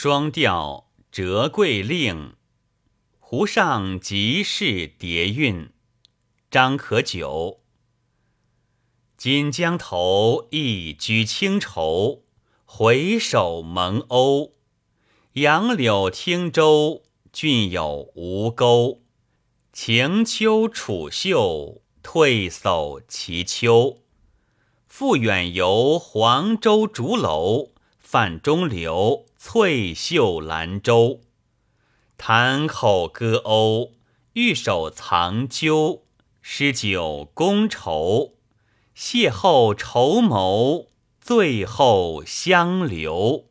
双调折桂令，湖上即是蝶韵。张可久。锦江头一居清愁，回首蒙鸥。杨柳汀洲，郡有吴钩。晴秋楚秀，退叟其丘。复远游黄州竹楼，泛中流。翠袖兰舟，潭口歌鸥，玉手藏鸠，诗酒觥筹，邂逅绸缪，醉后相留。